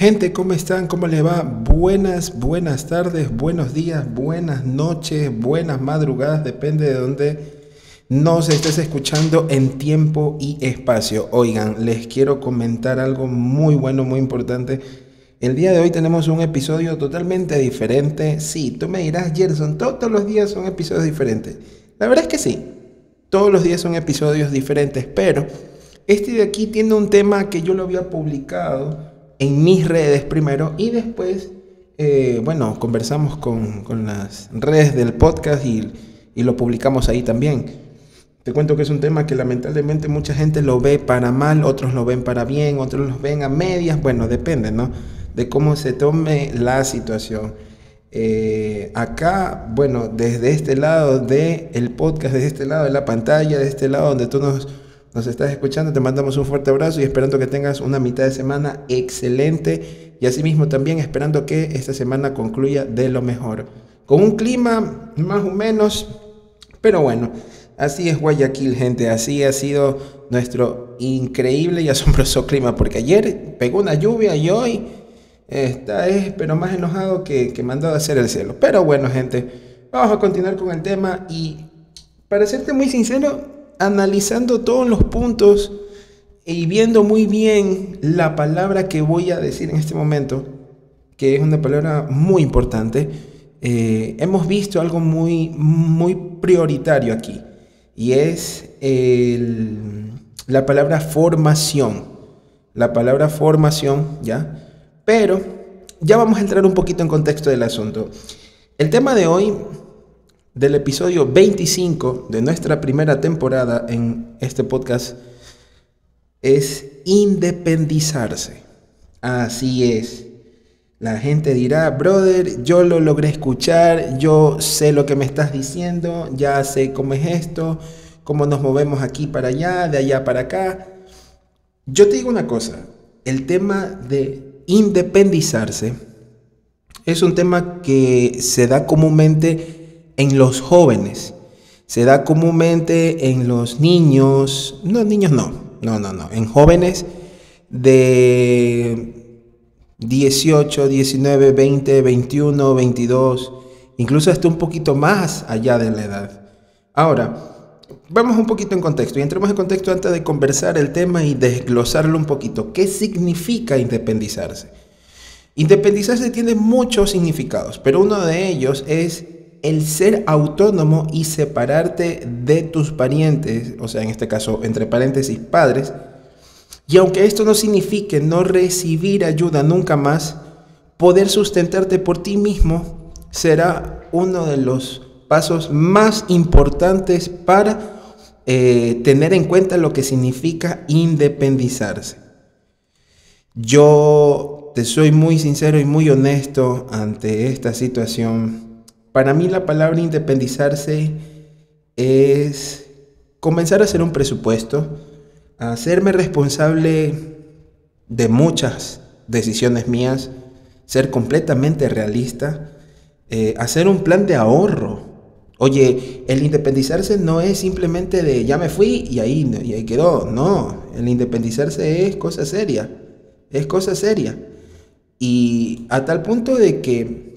Gente, ¿cómo están? ¿Cómo les va? Buenas, buenas tardes, buenos días, buenas noches, buenas madrugadas, depende de dónde nos estés escuchando en tiempo y espacio. Oigan, les quiero comentar algo muy bueno, muy importante. El día de hoy tenemos un episodio totalmente diferente. Sí, tú me dirás, Gerson, todos los días son episodios diferentes. La verdad es que sí, todos los días son episodios diferentes, pero este de aquí tiene un tema que yo lo había publicado en mis redes primero y después, eh, bueno, conversamos con, las redes del podcast y, lo publicamos ahí también. Te cuento que es un tema que lamentablemente mucha gente lo ve para mal, otros lo ven para bien, otros lo ven a medias, bueno, depende, ¿no? De cómo se tome la situación. Eh, acá, bueno, desde este lado del el podcast, desde este lado de la pantalla, de este lado donde tú nos nos estás escuchando, te mandamos un fuerte abrazo y esperando que tengas una mitad de semana excelente y asimismo también esperando que esta semana concluya de lo mejor. Con un clima más o menos, pero bueno, así es Guayaquil, gente, así ha sido nuestro increíble y asombroso clima, porque ayer pegó una lluvia y hoy está, es, pero más enojado que, que mandó a hacer el cielo. Pero bueno, gente, vamos a continuar con el tema y para serte muy sincero, analizando todos los puntos y viendo muy bien la palabra que voy a decir en este momento, que es una palabra muy importante, eh, hemos visto algo muy, muy prioritario aquí, y es la palabra formación. La palabra formación, ¿ya? Pero ya vamos a entrar un poquito en contexto del asunto. El tema de hoy del episodio 25 de nuestra primera temporada en este podcast es independizarse. Así es. La gente dirá, brother, yo lo logré escuchar, yo sé lo que me estás diciendo, ya sé cómo es esto, cómo nos movemos aquí para allá, de allá para acá. Yo te digo una cosa, el tema de independizarse es un tema que se da comúnmente en los jóvenes. Se da comúnmente en los niños, no, niños no, no, no, no, en jóvenes de 18, 19, 20, 21, 22, incluso hasta un poquito más allá de la edad. Ahora, vamos un poquito en contexto y entremos en contexto antes de conversar el tema y desglosarlo un poquito. ¿Qué significa independizarse? Independizarse tiene muchos significados, pero uno de ellos es el ser autónomo y separarte de tus parientes, o sea, en este caso, entre paréntesis, padres, y aunque esto no signifique no recibir ayuda nunca más, poder sustentarte por ti mismo será uno de los pasos más importantes para eh, tener en cuenta lo que significa independizarse. Yo te soy muy sincero y muy honesto ante esta situación para mí la palabra independizarse es comenzar a hacer un presupuesto, a hacerme responsable de muchas decisiones mías, ser completamente realista, eh, hacer un plan de ahorro. Oye, el independizarse no es simplemente de ya me fui y ahí, y ahí quedó. No, el independizarse es cosa seria, es cosa seria. Y a tal punto de que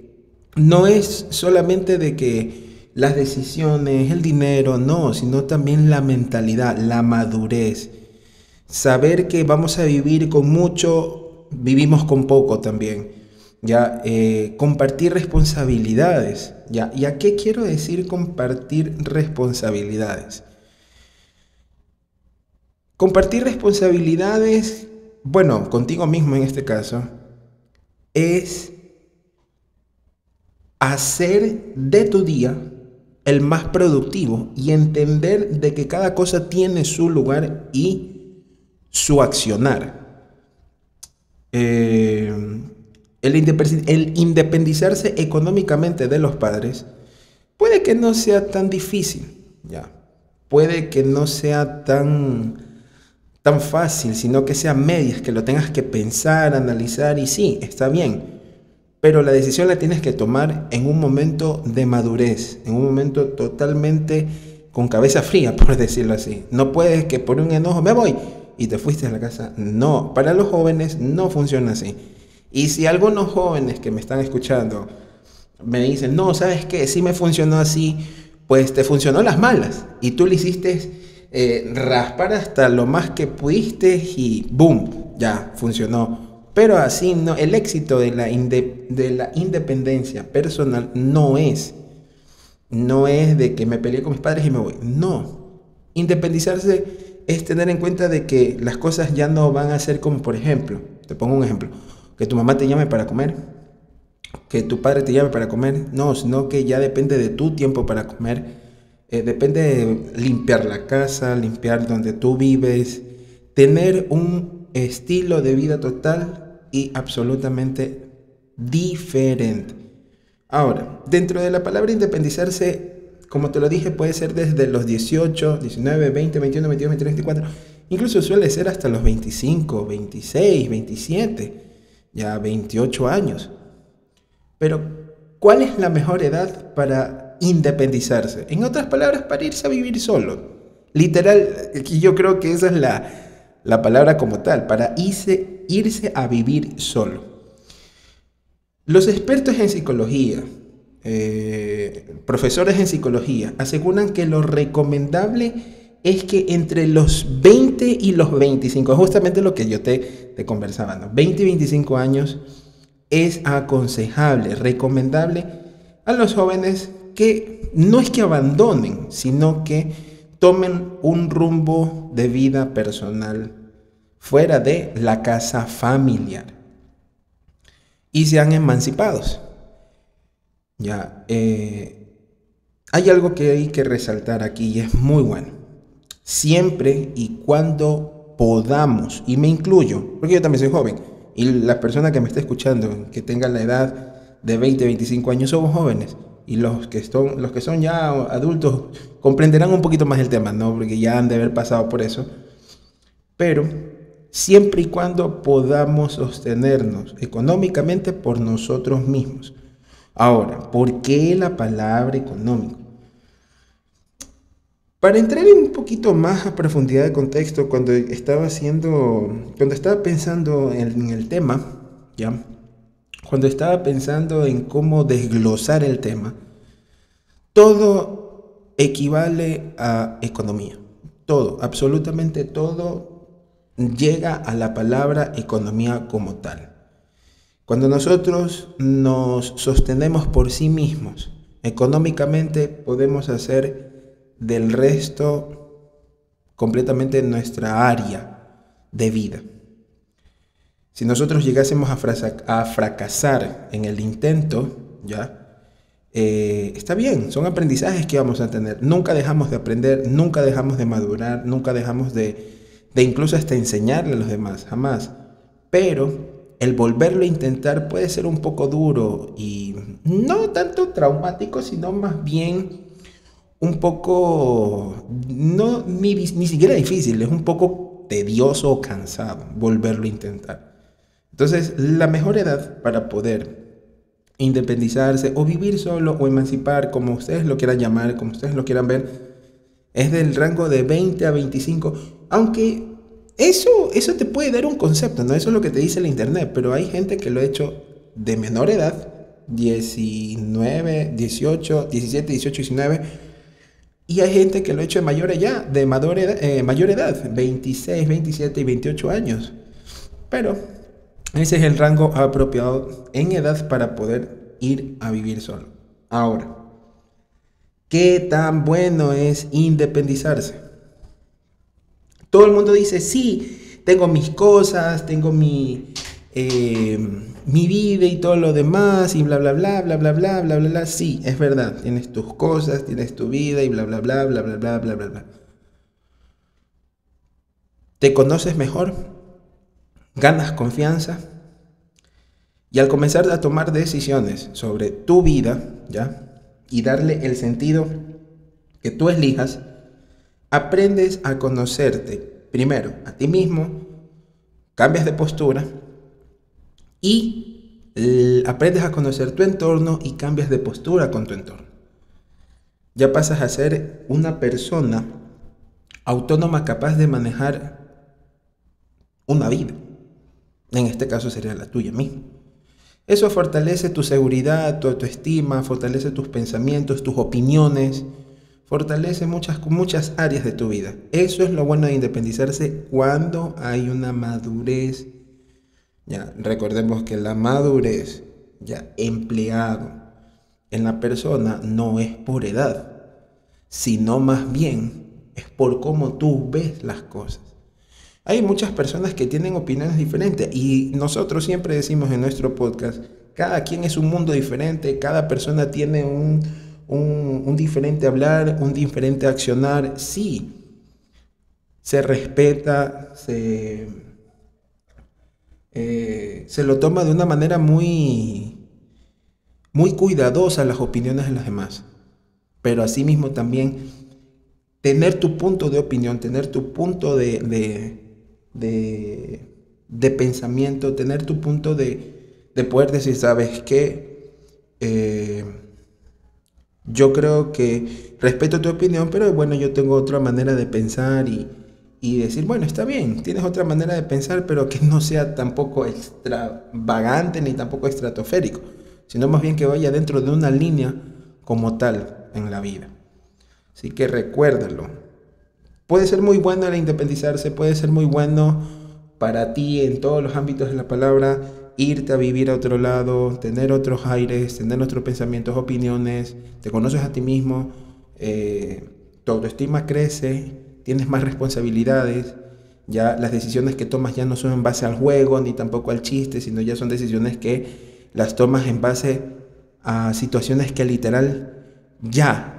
no es solamente de que las decisiones, el dinero, no, sino también la mentalidad, la madurez. Saber que vamos a vivir con mucho, vivimos con poco también. Ya, eh, compartir responsabilidades. Ya, ¿y a qué quiero decir compartir responsabilidades? Compartir responsabilidades, bueno, contigo mismo en este caso, es hacer de tu día el más productivo y entender de que cada cosa tiene su lugar y su accionar. Eh, el, independizarse económicamente de los padres puede que no sea tan difícil, ya. Puede que no sea tan, tan fácil, sino que sea medias, que lo tengas que pensar, analizar y sí, está bien pero la decisión la tienes que tomar en un momento de madurez, en un momento totalmente con cabeza fría, por decirlo así. No puedes que por un enojo me voy y te fuiste a la casa. No, para los jóvenes no funciona así. Y si algunos jóvenes que me están escuchando me dicen, no, ¿sabes qué? Si me funcionó así, pues te funcionó las malas. Y tú le hiciste eh, raspar hasta lo más que pudiste y ¡boom! Ya funcionó. Pero así no, el éxito de la, de la independencia personal no es, no es de que me peleé con mis padres y me voy. No. Independizarse es tener en cuenta de que las cosas ya no van a ser como, por ejemplo, te pongo un ejemplo, que tu mamá te llame para comer, que tu padre te llame para comer, no, sino que ya depende de tu tiempo para comer, eh, depende de limpiar la casa, limpiar donde tú vives, tener un estilo de vida total y absolutamente diferente. Ahora, dentro de la palabra independizarse, como te lo dije, puede ser desde los 18, 19, 20, 21, 22, 23, 24, incluso suele ser hasta los 25, 26, 27, ya 28 años. Pero, ¿cuál es la mejor edad para independizarse? En otras palabras, para irse a vivir solo. Literal, yo creo que esa es la, palabra como tal, para irse, irse a vivir solo. Los expertos en psicología, eh, profesores en psicología, aseguran que lo recomendable es que entre los 20 y los 25, justamente lo que yo te, te conversaba, ¿no? 20 y 25 años, es aconsejable, recomendable a los jóvenes que no es que abandonen, sino que tomen un rumbo de vida personal fuera de la casa familiar y sean emancipados. Ya, eh, hay algo que hay que resaltar aquí y es muy bueno. Siempre y cuando podamos, y me incluyo, porque yo también soy joven, y la persona que me está escuchando, que tenga la edad de 20, 25 años, somos jóvenes. Y los que, son, los que son ya adultos comprenderán un poquito más el tema, ¿no? Porque ya han de haber pasado por eso. Pero siempre y cuando podamos sostenernos económicamente por nosotros mismos. Ahora, ¿por qué la palabra económico? Para entrar en un poquito más a profundidad de contexto, cuando estaba haciendo, cuando estaba pensando en, el tema, ¿ya? Cuando estaba pensando en cómo desglosar el tema, todo equivale a economía. Todo, absolutamente todo llega a la palabra economía como tal. Cuando nosotros nos sostenemos por sí mismos, económicamente podemos hacer del resto completamente nuestra área de vida. Si nosotros llegásemos a, fracasar en el intento, ya, eh, está bien, son aprendizajes que vamos a tener. Nunca dejamos de aprender, nunca dejamos de madurar, nunca dejamos de, de incluso hasta enseñarle a los demás, jamás. Pero el volverlo a intentar puede ser un poco duro y no tanto traumático, sino más bien un poco, no ni, ni siquiera difícil, es un poco tedioso o cansado volverlo a intentar. Entonces, la mejor edad para poder independizarse o vivir solo o emancipar, como ustedes lo quieran llamar, como ustedes lo quieran ver, es del rango de 20 a 25, aunque eso, eso te puede dar un concepto, ¿no? Eso es lo que te dice el internet, pero hay gente que lo ha hecho de menor edad, 19, 18, 17, 18, 19 y hay gente que lo ha hecho de mayor edad, de eh, mayor edad, 26, 27 y 28 años. Pero ese es el rango apropiado en edad para poder ir a vivir solo. Ahora, ¿qué tan bueno es independizarse? Todo el mundo dice, sí, tengo mis cosas, tengo mi... Eh, mi vida y todo lo demás y bla, bla, bla, bla, bla, bla, bla, bla, bla. Sí, es verdad. Tienes tus cosas, tienes tu vida y bla, bla, bla, bla, bla, bla, bla, bla, bla. Te conoces mejor, ganas confianza y al comenzar a tomar decisiones sobre tu vida, ¿ya? Y darle el sentido que tú elijas, aprendes a conocerte primero a ti mismo, cambias de postura, y aprendes a conocer tu entorno y cambias de postura con tu entorno. Ya pasas a ser una persona autónoma capaz de manejar una vida. En este caso sería la tuya misma. Eso fortalece tu seguridad, tu autoestima, fortalece tus pensamientos, tus opiniones, fortalece muchas, muchas áreas de tu vida. Eso es lo bueno de independizarse cuando hay una madurez. Ya, recordemos que la madurez, ya empleado en la persona, no es por edad, sino más bien es por cómo tú ves las cosas. Hay muchas personas que tienen opiniones diferentes y nosotros siempre decimos en nuestro podcast, cada quien es un mundo diferente, cada persona tiene un, un, diferente hablar, un diferente accionar. Sí, se respeta, se, eh, se lo toma de una manera muy, muy cuidadosa las opiniones de los demás. Pero asimismo también tener tu punto de opinión, tener tu punto de, pensamiento, tener tu punto de, de poder decir, ¿sabes qué? Eh, yo creo que respeto tu opinión, pero bueno, yo tengo otra manera de pensar y, y decir, bueno, está bien, tienes otra manera de pensar, pero que no sea tampoco extravagante ni tampoco estratosférico, sino más bien que vaya dentro de una línea como tal en la vida. Así que recuérdalo, Puede ser muy bueno el independizarse, puede ser muy bueno para ti en todos los ámbitos de la palabra, irte a vivir a otro lado, tener otros aires, tener otros pensamientos, opiniones, te conoces a ti mismo, eh, tu autoestima crece, tienes más responsabilidades, ya las decisiones que tomas ya no son en base al juego ni tampoco al chiste, sino ya son decisiones que las tomas en base a situaciones que literal ya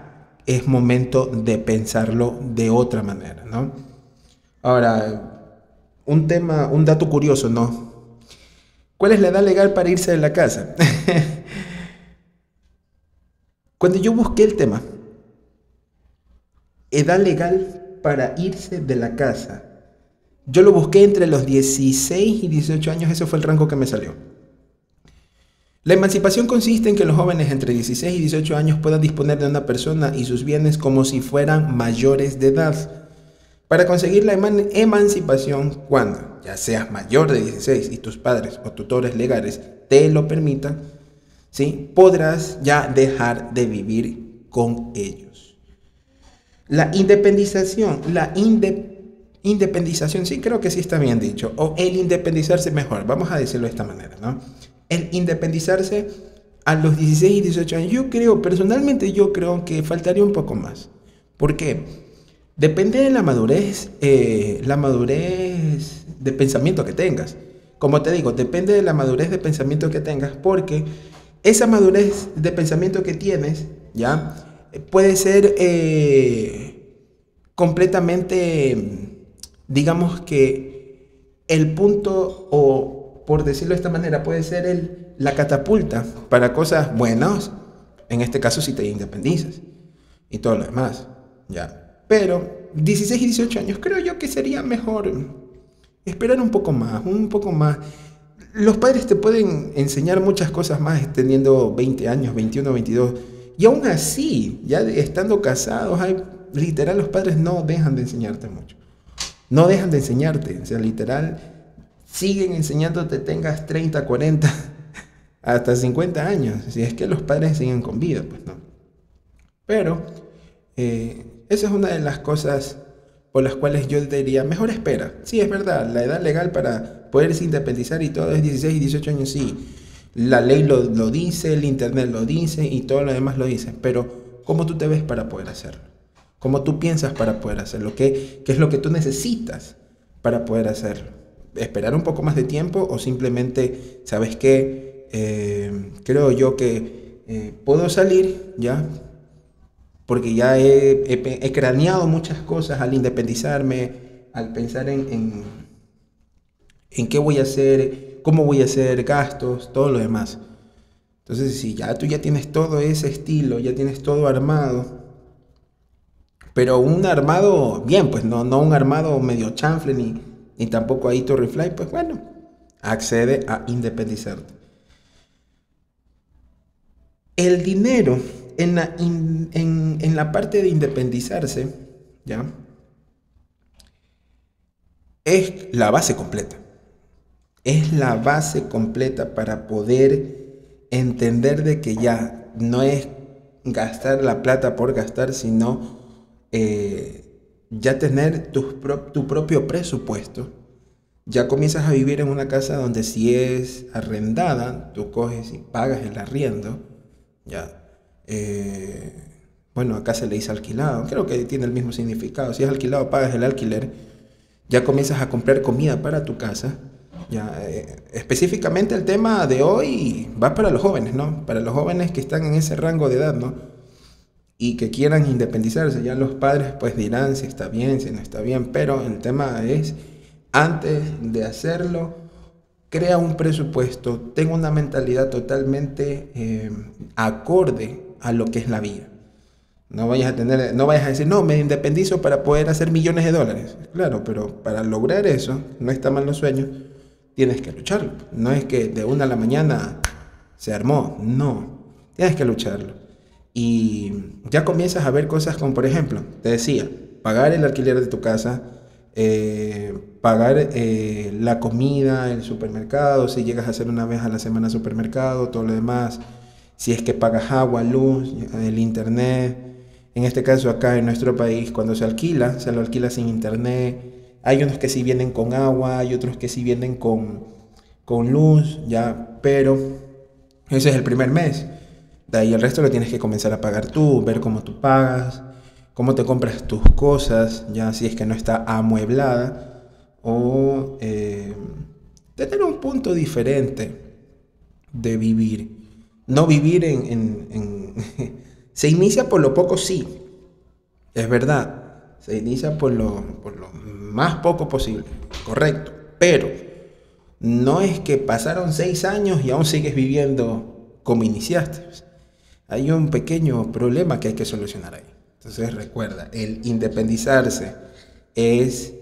es momento de pensarlo de otra manera, ¿no? Ahora, un tema, un dato curioso, ¿no? ¿Cuál es la edad legal para irse de la casa? Cuando yo busqué el tema, edad legal para irse de la casa, yo lo busqué entre los 16 y 18 años, ese fue el rango que me salió. La emancipación consiste en que los jóvenes entre 16 y 18 años puedan disponer de una persona y sus bienes como si fueran mayores de edad. Para conseguir la emancipación, cuando ya seas mayor de 16 y tus padres o tutores legales te lo permitan, ¿sí? podrás ya dejar de vivir con ellos. La independización, la independización, sí creo que sí está bien dicho, o el independizarse mejor, vamos a decirlo de esta manera, ¿no? El independizarse a los 16 y 18 años. Yo creo, personalmente yo creo que faltaría un poco más. ¿Por qué? Depende de la madurez, eh, la madurez de pensamiento que tengas. Como te digo, depende de la madurez de pensamiento que tengas, porque esa madurez de pensamiento que tienes, ¿ya? Puede ser eh, completamente, digamos que el punto o por decirlo de esta manera, puede ser el, la catapulta para cosas buenas, en este caso si te independizas y todo lo demás, ¿ya? Pero 16 y 18 años creo yo que sería mejor esperar un poco más, un poco más. Los padres te pueden enseñar muchas cosas más teniendo 20 años, 21, 22. Y aún así, ya estando casados, hay, literal los padres no dejan de enseñarte mucho. No dejan de enseñarte. O sea, literal, siguen enseñándote tengas 30, 40, hasta 50 años, si es que los padres siguen con vida, pues no. Pero eh, esa es una de las cosas por las cuales yo diría, mejor espera. Sí, es verdad, la edad legal para poderse independizar y todo es 16 y 18 años, sí. La ley lo, lo dice, el internet lo dice y todo lo demás lo dice, pero ¿cómo tú te ves para poder hacerlo? ¿Cómo tú piensas para poder hacerlo? ¿Qué, qué es lo que tú necesitas para poder hacerlo? Esperar un poco más de tiempo o simplemente, ¿sabes qué? Eh, creo yo que eh, puedo salir ya, porque ya he, craneado muchas cosas al independizarme, al pensar en, en, qué voy a hacer, cómo voy a hacer gastos, todo lo demás. Entonces, si ya tú ya tienes todo ese estilo, ya tienes todo armado, pero un armado bien, pues no, no un armado medio chanfle ni ni tampoco ahí tu Fly, pues bueno, accede a independizarte. El dinero en la, en, la parte de independizarse, ¿ya? Es la base completa. es la base completa para poder entender de que ya no es gastar la plata por gastar, sino eh, ya tener tu, propio presupuesto. Ya comienzas a vivir en una casa donde si es arrendada, tú coges y pagas el arriendo. Ya. Eh, bueno, acá se le dice alquilado. Creo que tiene el mismo significado. Si es alquilado, pagas el alquiler. Ya comienzas a comprar comida para tu casa ya, eh, específicamente el tema de hoy va para los jóvenes, ¿no? Para los jóvenes que están en ese rango de edad, ¿no? Y que quieran independizarse. Ya los padres pues dirán si está bien, si no está bien, pero el tema es, antes de hacerlo, crea un presupuesto, tenga una mentalidad totalmente eh, acorde a lo que es la vida. No vayas a tener, no vayas a decir, no, me independizo para poder hacer millones de dólares. Claro, pero para lograr eso, no está mal los sueños, tienes que lucharlo. No es que de una a la mañana se armó, no, tienes que lucharlo. Y ya comienzas a ver cosas como, por ejemplo, te decía, pagar el alquiler de tu casa, eh, pagar eh, la comida, el supermercado, si llegas a hacer una vez a la semana supermercado, todo lo demás, si es que pagas agua, luz, el internet. En este caso acá en nuestro país, cuando se alquila, se lo alquila sin internet, hay unos que sí vienen con agua, hay otros que sí vienen con, con luz, ya, pero ese es el primer mes. De ahí el resto lo tienes que comenzar a pagar tú, ver cómo tú pagas, cómo te compras tus cosas, ya si es que no está amueblada, o eh, tener un punto diferente de vivir. No vivir en, en, se inicia por lo poco, sí, es verdad, se inicia por lo, por lo más poco posible, correcto. Pero no es que pasaron seis años y aún sigues viviendo como iniciaste. Hay un pequeño problema que hay que solucionar ahí. Entonces recuerda, el independizarse es,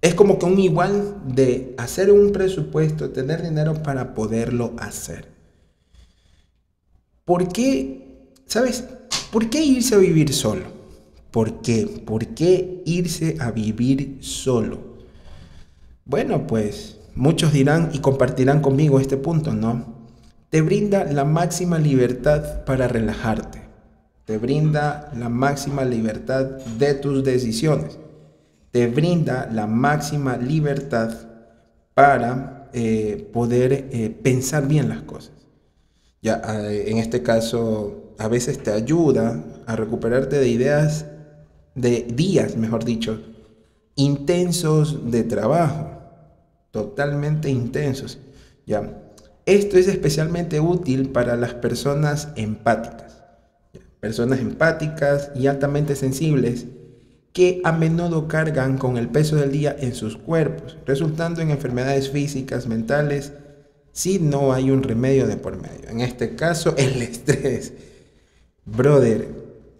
es como que un igual de hacer un presupuesto, tener dinero para poderlo hacer. ¿Por qué, sabes, por qué irse a vivir solo? ¿Por qué? ¿Por qué irse a vivir solo? Bueno, pues muchos dirán y compartirán conmigo este punto, ¿no? Te brinda la máxima libertad para relajarte. Te brinda la máxima libertad de tus decisiones. Te brinda la máxima libertad para eh, poder eh, pensar bien las cosas. Ya, eh, en este caso, a veces te ayuda a recuperarte de ideas de días, mejor dicho, intensos de trabajo, totalmente intensos. ¿ya? Esto es especialmente útil para las personas empáticas, personas empáticas y altamente sensibles que a menudo cargan con el peso del día en sus cuerpos, resultando en enfermedades físicas, mentales, si no hay un remedio de por medio. En este caso, el estrés. Brother,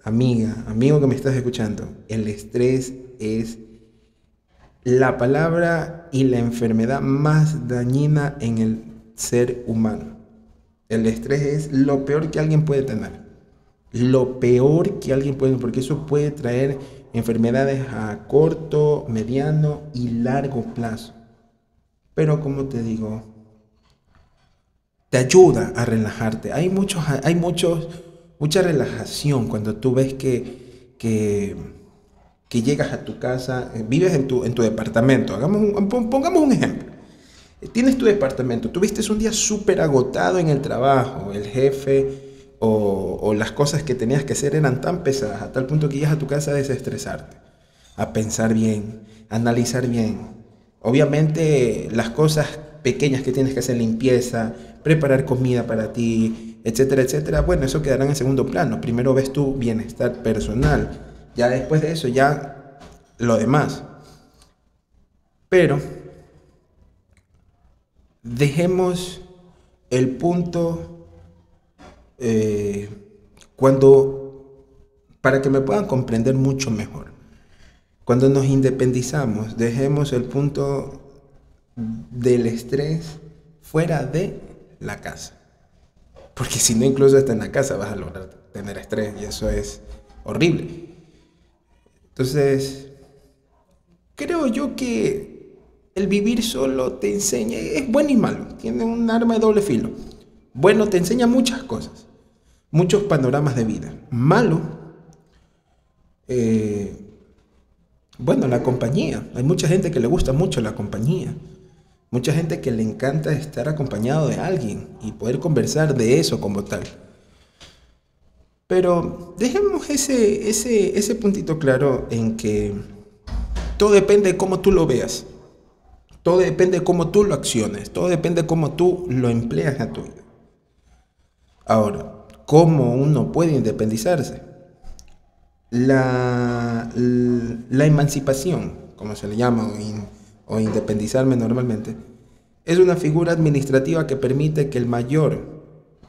amiga, amigo que me estás escuchando, el estrés es la palabra y la enfermedad más dañina en el ser humano. El estrés es lo peor que alguien puede tener. Lo peor que alguien puede, porque eso puede traer enfermedades a corto, mediano y largo plazo. Pero como te digo, te ayuda a relajarte. Hay muchos, hay muchos mucha relajación cuando tú ves que, que, llegas a tu casa, eh, vives en tu, en tu departamento. Hagamos pongamos un ejemplo. Tienes tu departamento, tuviste un día súper agotado en el trabajo, el jefe o, las cosas que tenías que hacer eran tan pesadas a tal punto que llegas a tu casa a desestresarte, a pensar bien, a analizar bien. Obviamente las cosas pequeñas que tienes que hacer, limpieza, preparar comida para ti, etcétera, etcétera, bueno, eso quedará en segundo plano. Primero ves tu bienestar personal, ya después de eso, ya lo demás. Pero dejemos el punto eh, cuando, para que me puedan comprender mucho mejor, cuando nos independizamos, dejemos el punto del estrés fuera de la casa. Porque si no, incluso hasta en la casa vas a lograr tener estrés y eso es horrible. Entonces, creo yo que el vivir solo te enseña, es bueno y malo, tiene un arma de doble filo. Bueno, te enseña muchas cosas, muchos panoramas de vida. Malo, eh, bueno, la compañía. Hay mucha gente que le gusta mucho la compañía. Mucha gente que le encanta estar acompañado de alguien y poder conversar de eso como tal. Pero dejemos ese, ese, ese puntito claro en que todo depende de cómo tú lo veas. Todo depende de cómo tú lo acciones. Todo depende de cómo tú lo empleas a tu vida. Ahora, ¿cómo uno puede independizarse? La, la emancipación, como se le llama, o, independizarme normalmente, es una figura administrativa que permite que el mayor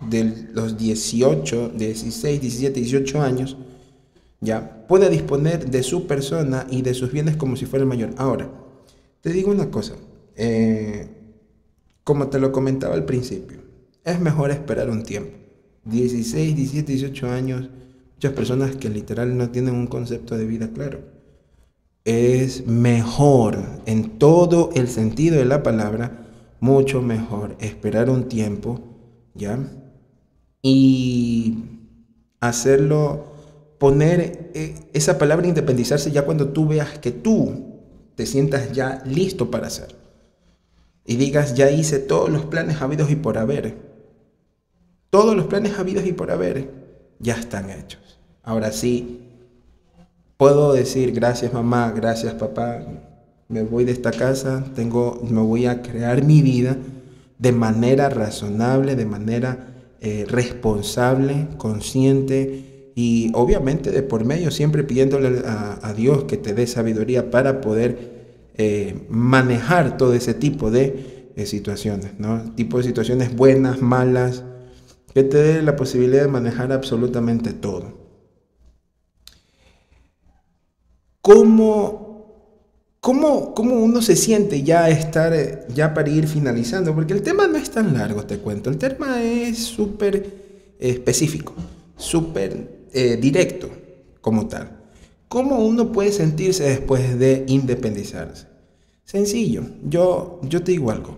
de los 18, 16, 17, 18 años ya pueda disponer de su persona y de sus bienes como si fuera el mayor. Ahora, te digo una cosa, eh, como te lo comentaba al principio, es mejor esperar un tiempo. 16, 17, 18 años, muchas personas que literal no tienen un concepto de vida claro. Es mejor, en todo el sentido de la palabra, mucho mejor esperar un tiempo, ¿ya? Y hacerlo, poner eh, esa palabra independizarse ya cuando tú veas que tú te sientas ya listo para hacerlo. Y digas, ya hice todos los planes habidos y por haber. Todos los planes habidos y por haber ya están hechos. Ahora sí, puedo decir gracias mamá, gracias papá, me voy de esta casa, tengo, me voy a crear mi vida de manera razonable, de manera eh, responsable, consciente, y obviamente de por medio siempre pidiéndole a, Dios que te dé sabiduría para poder eh, manejar todo ese tipo de situaciones, ¿no? Tipo de situaciones buenas, malas, que te dé la posibilidad de manejar absolutamente todo. ¿Cómo, cómo, cómo uno se siente ya estar, eh, ya para ir finalizando? Porque el tema no es tan largo, te cuento. El tema es súper específico, súper eh, directo como tal. ¿Cómo uno puede sentirse después de independizarse? Sencillo, yo, yo te digo algo.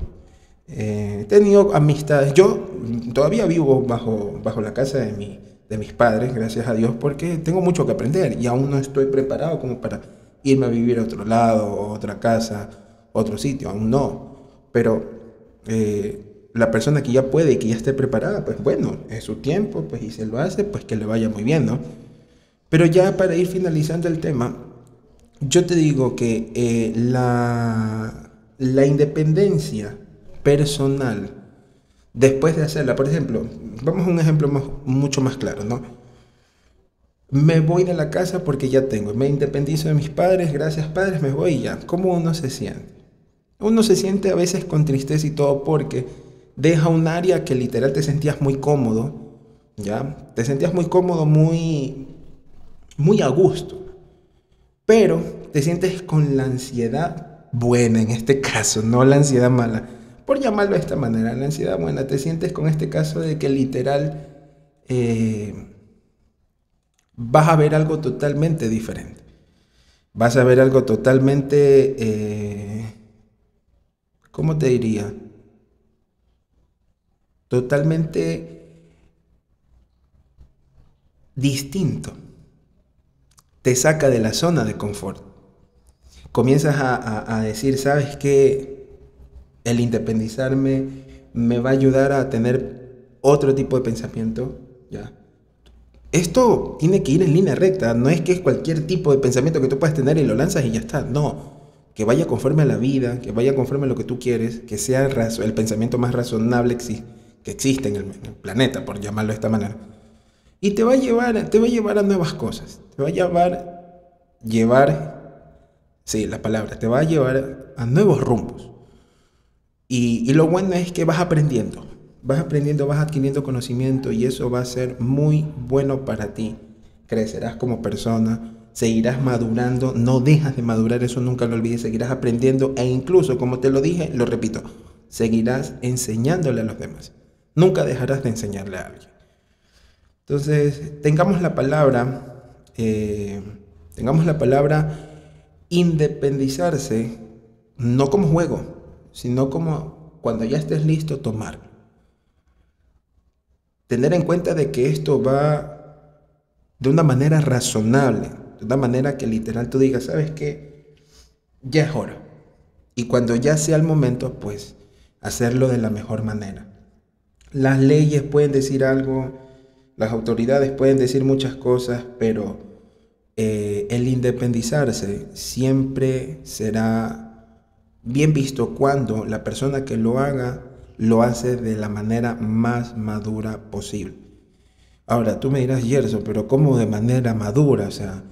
Eh, he tenido amistades, yo todavía vivo bajo, bajo la casa de, mi, de mis padres, gracias a Dios, porque tengo mucho que aprender y aún no estoy preparado como para irme a vivir a otro lado, otra casa, otro sitio, aún no. Pero eh, la persona que ya puede y que ya esté preparada, pues bueno, es su tiempo, pues y se lo hace, pues que le vaya muy bien, ¿no? Pero ya para ir finalizando el tema, yo te digo que eh, la, la independencia personal, después de hacerla, por ejemplo, vamos a un ejemplo mucho más claro, ¿no? Me voy de la casa porque ya tengo, me independizo de mis padres, gracias padres, me voy y ya. ¿Cómo uno se siente? Uno se siente a veces con tristeza y todo porque deja un área que literal te sentías muy cómodo, ¿ya? Te sentías muy cómodo, muy, muy a gusto, pero te sientes con la ansiedad buena en este caso, no la ansiedad mala, por llamarlo de esta manera, la ansiedad buena, te sientes con este caso de que literal eh, vas a ver algo totalmente diferente, vas a ver algo totalmente, eh, ¿cómo te diría? Totalmente distinto. Te saca de la zona de confort. Comienzas a, decir, ¿sabes qué? El independizarme me va a ayudar a tener otro tipo de pensamiento. ¿ya? Esto tiene que ir en línea recta, no es que es cualquier tipo de pensamiento que tú puedas tener y lo lanzas y ya está, no. Que vaya conforme a la vida, que vaya conforme a lo que tú quieres, que sea el pensamiento más razonable que que existe en el, planeta, por llamarlo de esta manera. Y te va a llevar, te va a llevar a nuevas cosas. Te va a llevar, llevar, sí, la palabra, te va a llevar a nuevos rumbos. Y, y lo bueno es que vas aprendiendo, vas aprendiendo, vas adquiriendo conocimiento y eso va a ser muy bueno para ti. Crecerás como persona, seguirás madurando, no dejas de madurar, eso nunca lo olvides, seguirás aprendiendo e incluso, como te lo dije, lo repito, seguirás enseñándole a los demás. Nunca dejarás de enseñarle a alguien. Entonces, tengamos la palabra, eh, tengamos la palabra independizarse no como juego, sino como cuando ya estés listo, tomar. Tener en cuenta de que esto va de una manera razonable, de una manera que literal tú digas, ¿sabes qué? Ya es hora. Y cuando ya sea el momento, pues hacerlo de la mejor manera. Las leyes pueden decir algo, las autoridades pueden decir muchas cosas, pero eh, el independizarse siempre será bien visto cuando la persona que lo haga lo hace de la manera más madura posible. Ahora, tú me dirás, Yerso, pero ¿cómo de manera madura? O sea,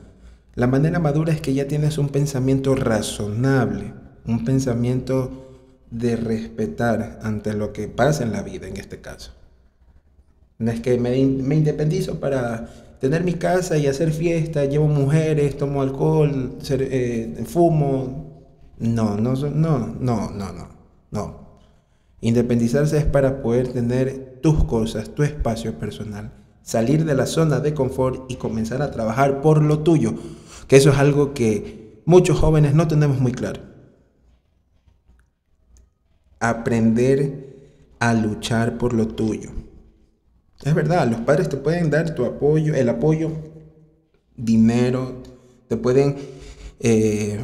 la manera madura es que ya tienes un pensamiento razonable, un pensamiento de respetar ante lo que pasa en la vida en este caso. No es que me, independizo para tener mi casa y hacer fiesta, llevo mujeres, tomo alcohol, eh, fumo, no, no, no, no, no, no, no. Independizarse es para poder tener tus cosas, tu espacio personal, salir de la zona de confort y comenzar a trabajar por lo tuyo, que eso es algo que muchos jóvenes no tenemos muy claro. Aprender a luchar por lo tuyo. Es verdad, los padres te pueden dar tu apoyo, el apoyo, dinero, te pueden eh,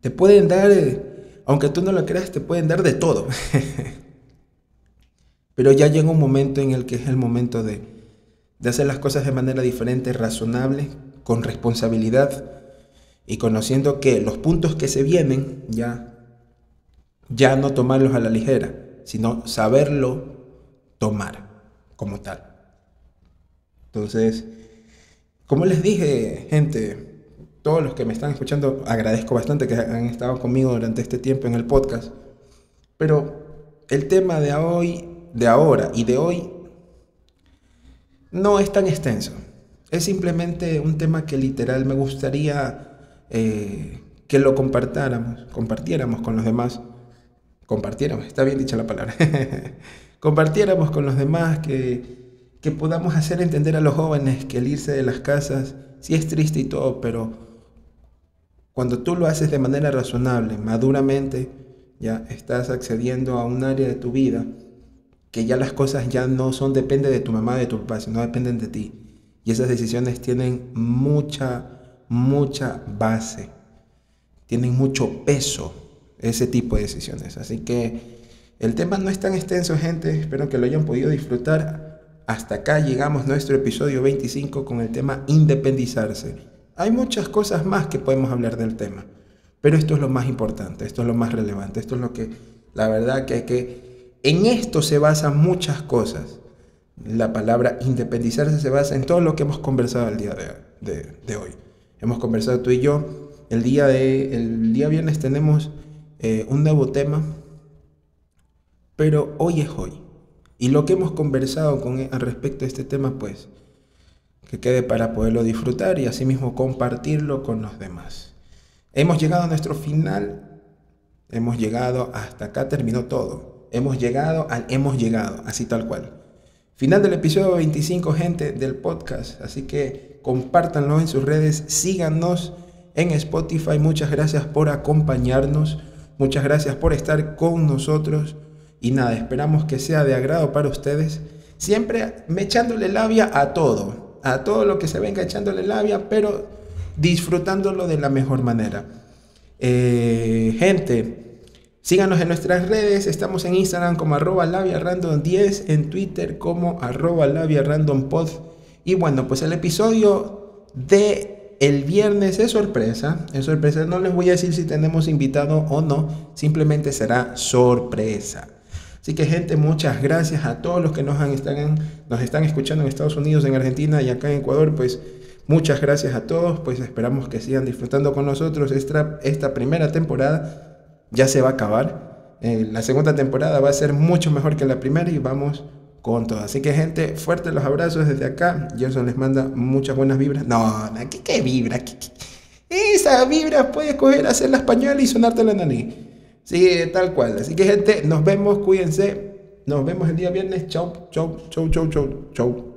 te pueden dar, eh, aunque tú no lo creas, te pueden dar de todo. Pero ya llega un momento en el que es el momento de, hacer las cosas de manera diferente, razonable, con responsabilidad y conociendo que los puntos que se vienen ya, ya no tomarlos a la ligera, sino saberlo tomar como tal. Entonces, como les dije, gente, todos los que me están escuchando, agradezco bastante que han estado conmigo durante este tiempo en el podcast. Pero el tema de hoy, de ahora y de hoy, no es tan extenso. Es simplemente un tema que literal me gustaría eh, que lo compartáramos, compartiéramos con los demás. Compartiéramos, está bien dicha la palabra. compartiéramos con los demás, que, que podamos hacer entender a los jóvenes que el irse de las casas sí es triste y todo, pero cuando tú lo haces de manera razonable, maduramente, ya estás accediendo a un área de tu vida que ya las cosas ya no son, depende de tu mamá, de tu papá, sino dependen de ti. Y esas decisiones tienen mucha, mucha base, tienen mucho peso ese tipo de decisiones. Así que el tema no es tan extenso, gente. Espero que lo hayan podido disfrutar. Hasta acá llegamos nuestro episodio 25 con el tema independizarse. Hay muchas cosas más que podemos hablar del tema, pero esto es lo más importante, esto es lo más relevante, esto es lo que, la verdad que, que en esto se basan muchas cosas. La palabra independizarse se basa en todo lo que hemos conversado el día de, hoy. Hemos conversado tú y yo. El día, de, el día viernes tenemos eh, un nuevo tema, pero hoy es hoy. Y lo que hemos conversado con, al respecto a este tema, pues, que quede para poderlo disfrutar y asimismo compartirlo con los demás. Hemos llegado a nuestro final, hemos llegado hasta acá, terminó todo. Hemos llegado al hemos llegado, así tal cual. Final del episodio 25, gente del podcast, así que compártanlo en sus redes, síganos en Spotify, muchas gracias por acompañarnos, muchas gracias por estar con nosotros y nada, esperamos que sea de agrado para ustedes, siempre me echándole labia a todo, a todo lo que se venga echándole labia, pero disfrutándolo de la mejor manera. Eh, gente, síganos en nuestras redes, estamos en Instagram como arroba labia random 10, en Twitter como arroba labia. Y bueno, pues el episodio de el viernes es sorpresa, es sorpresa, no les voy a decir si tenemos invitado o no, simplemente será sorpresa. Así que gente, muchas gracias a todos los que nos, están, nos están escuchando en Estados Unidos, en Argentina y acá en Ecuador. Pues muchas gracias a todos. Pues esperamos que sigan disfrutando con nosotros. Esta, esta primera temporada ya se va a acabar. Eh, la segunda temporada va a ser mucho mejor que la primera y vamos con todo. Así que gente, fuertes los abrazos desde acá. Gerson les manda muchas buenas vibras. No, ¿qué, qué vibra? Esa vibra puede coger, hacer la española y sonarte la nariz. Sí, tal cual. Así que gente, nos vemos, cuídense. Nos vemos el día viernes. Chau, chau, chau, chau, chau, chau.